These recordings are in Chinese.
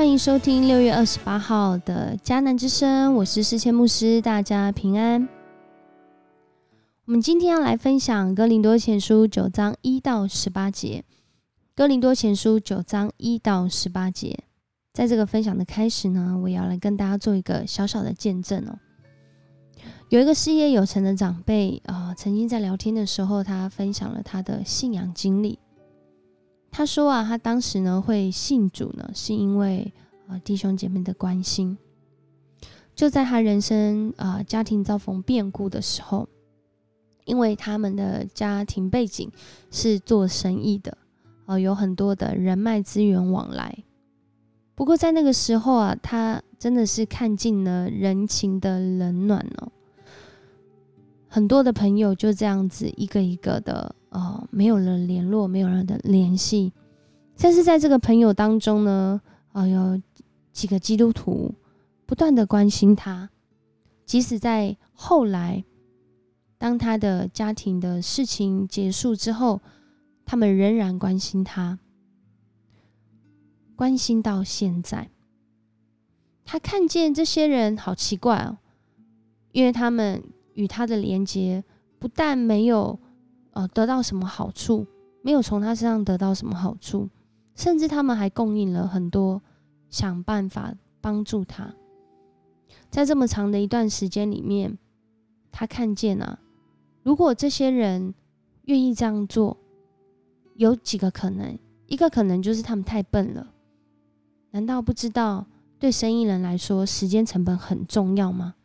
欢迎收听六月二十八号的迦南之声，我是世谦牧师，大家平安。我们今天要来分享《哥林多前书》九章一到十八节，《哥林多前书》九章一到十八节。在这个分享的开始呢，我也要来跟大家做一个小小的见证哦。有一个事业有成的长辈啊，曾经在聊天的时候，他分享了他的信仰经历。他说啊，他当时呢会信主呢，是因为啊弟兄姐妹的关心。就在他人生啊家庭遭逢变故的时候，因为他们的家庭背景是做生意的，呃有很多的人脉资源往来。不过在那个时候啊，他真的是看尽了人情的冷暖哦。很多的朋友就这样子一个一个的，呃，没有了联络，没有了的联系。但是在这个朋友当中呢，呃，有几个基督徒不断的关心他，即使在后来，当他的家庭的事情结束之后，他们仍然关心他，关心到现在。他看见这些人好奇怪哦，因为他们。与他的连接不但没有呃得到什么好处，没有从他身上得到什么好处，甚至他们还供应了很多想办法帮助他。在这么长的一段时间里面，他看见啊，如果这些人愿意这样做，有几个可能，一个可能就是他们太笨了。难道不知道对生意人来说，时间成本很重要吗？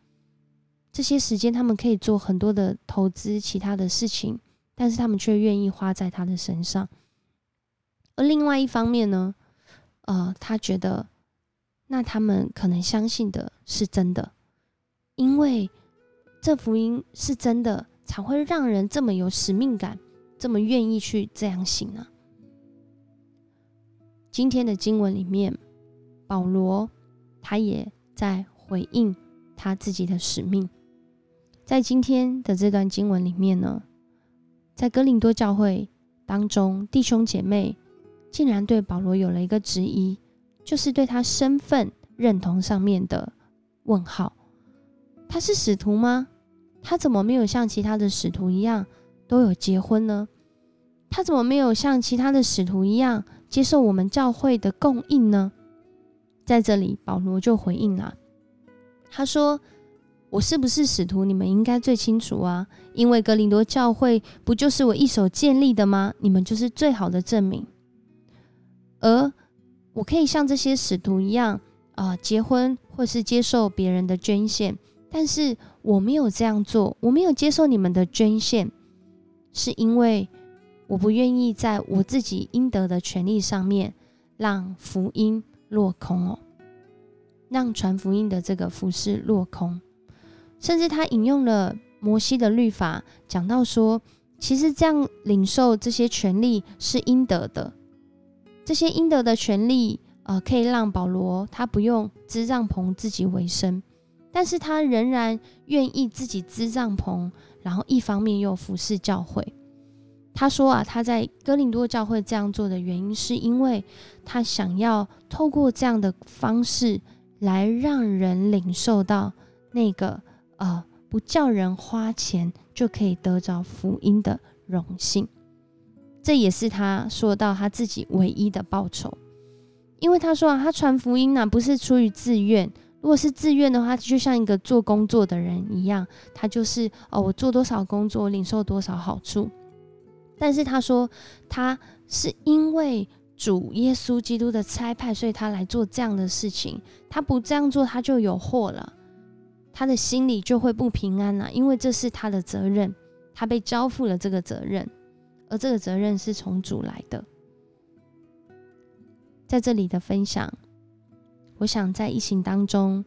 这些时间，他们可以做很多的投资，其他的事情，但是他们却愿意花在他的身上。而另外一方面呢，呃，他觉得，那他们可能相信的是真的，因为这福音是真的，才会让人这么有使命感，这么愿意去这样行呢。今天的经文里面，保罗他也在回应他自己的使命。在今天的这段经文里面呢，在哥林多教会当中，弟兄姐妹竟然对保罗有了一个质疑，就是对他身份认同上面的问号。他是使徒吗？他怎么没有像其他的使徒一样都有结婚呢？他怎么没有像其他的使徒一样接受我们教会的供应呢？在这里，保罗就回应了，他说。我是不是使徒？你们应该最清楚啊，因为格林多教会不就是我一手建立的吗？你们就是最好的证明。而我可以像这些使徒一样啊，结婚或是接受别人的捐献，但是我没有这样做，我没有接受你们的捐献，是因为我不愿意在我自己应得的权利上面让福音落空哦，让传福音的这个服饰落空。甚至他引用了摩西的律法，讲到说，其实这样领受这些权利是应得的。这些应得的权利，呃，可以让保罗他不用支帐篷自己为生，但是他仍然愿意自己支帐篷，然后一方面又服侍教会。他说啊，他在哥林多教会这样做的原因，是因为他想要透过这样的方式来让人领受到那个。呃，不叫人花钱就可以得着福音的荣幸，这也是他说到他自己唯一的报酬。因为他说啊，他传福音呢不是出于自愿，如果是自愿的话，就像一个做工作的人一样，他就是哦，我做多少工作，领受多少好处。但是他说他是因为主耶稣基督的差派，所以他来做这样的事情。他不这样做，他就有祸了。他的心里就会不平安了，因为这是他的责任，他被交付了这个责任，而这个责任是从主来的。在这里的分享，我想在疫情当中，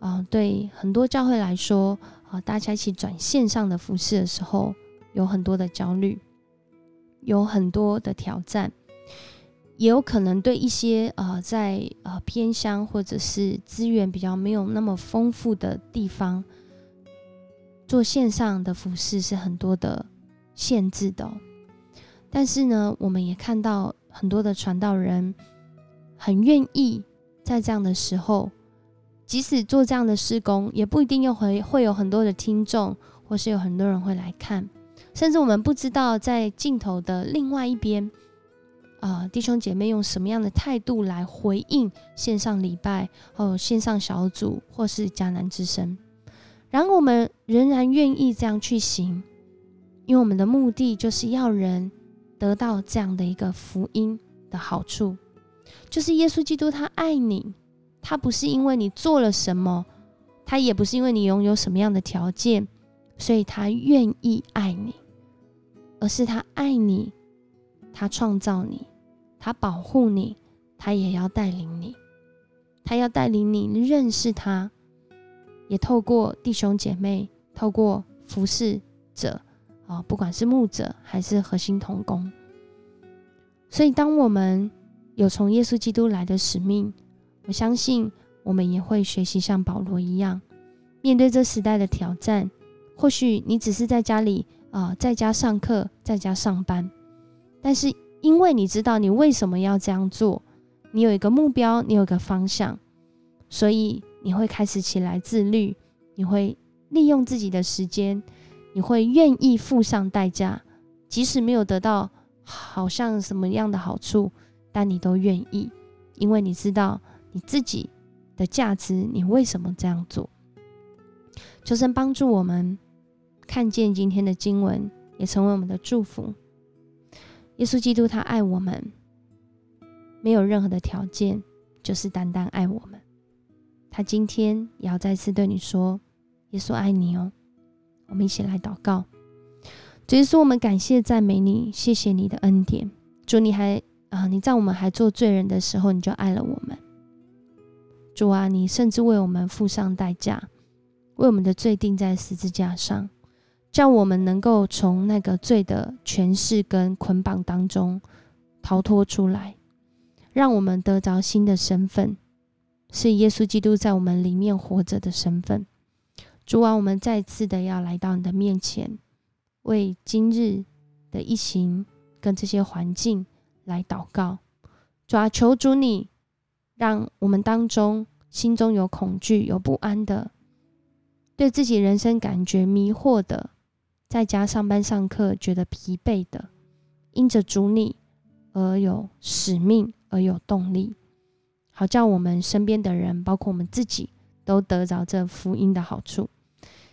啊，对很多教会来说，啊，大家一起转线上的服饰的时候，有很多的焦虑，有很多的挑战。也有可能对一些呃在呃偏乡或者是资源比较没有那么丰富的地方，做线上的服饰是很多的限制的。但是呢，我们也看到很多的传道人很愿意在这样的时候，即使做这样的施工，也不一定又会会有很多的听众，或是有很多人会来看，甚至我们不知道在镜头的另外一边，啊，弟兄姐妹用什么样的态度来回应线上礼拜，或线上小组，或是迦南之声。然后我们仍然愿意这样去行，因为我们的目的就是要人得到这样的一个福音的好处，就是耶稣基督他爱你，他不是因为你做了什么，他也不是因为你拥有什么样的条件，所以他愿意爱你，而是他爱你，他创造你，他保护你，他也要带领你，他要带领你认识他。也透过弟兄姐妹，透过服侍者啊，不管是牧者还是核心同工，所以当我们有从耶稣基督来的使命，我相信我们也会学习像保罗一样，面对这时代的挑战。或许你只是在家里啊，在家上课，在家上班，但是因为你知道你为什么要这样做，你有一个目标，你有一个方向，所以。你会开始起来自律，你会利用自己的时间，你会愿意付上代价，即使没有得到好像什么样的好处，但你都愿意，因为你知道你自己的价值，你为什么这样做？求神帮助我们看见今天的经文，也成为我们的祝福。耶稣基督他爱我们，没有任何的条件，就是单单爱我们。他今天也要再次对你说：“耶稣爱你哦。”我们一起来祷告。主耶稣，我们感谢赞美你，谢谢你的恩典。主，你还啊，你在我们还做罪人的时候，你就爱了我们。主啊，你甚至为我们付上代价，为我们的罪钉在十字架上，叫我们能够从那个罪的权势跟捆绑当中逃脱出来，让我们得着新的身份。是耶稣基督在我们里面活着的身份。主啊，我们再次的要来到你的面前，为今日的疫情跟这些环境来祷告。主啊，求主你让我们当中心中有恐惧、有不安的，对自己人生感觉迷惑的，在家上班上课觉得疲惫的，因着主你而有使命而有动力。好叫我们身边的人，包括我们自己，都得着这福音的好处。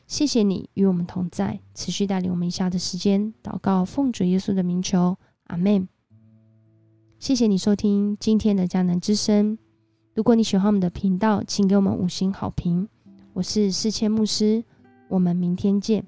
谢谢你与我们同在，持续带领我们以下的时间祷告，奉主耶稣的名求，阿门。谢谢你收听今天的迦南之声。如果你喜欢我们的频道，请给我们五星好评。我是世谦牧师，我们明天见。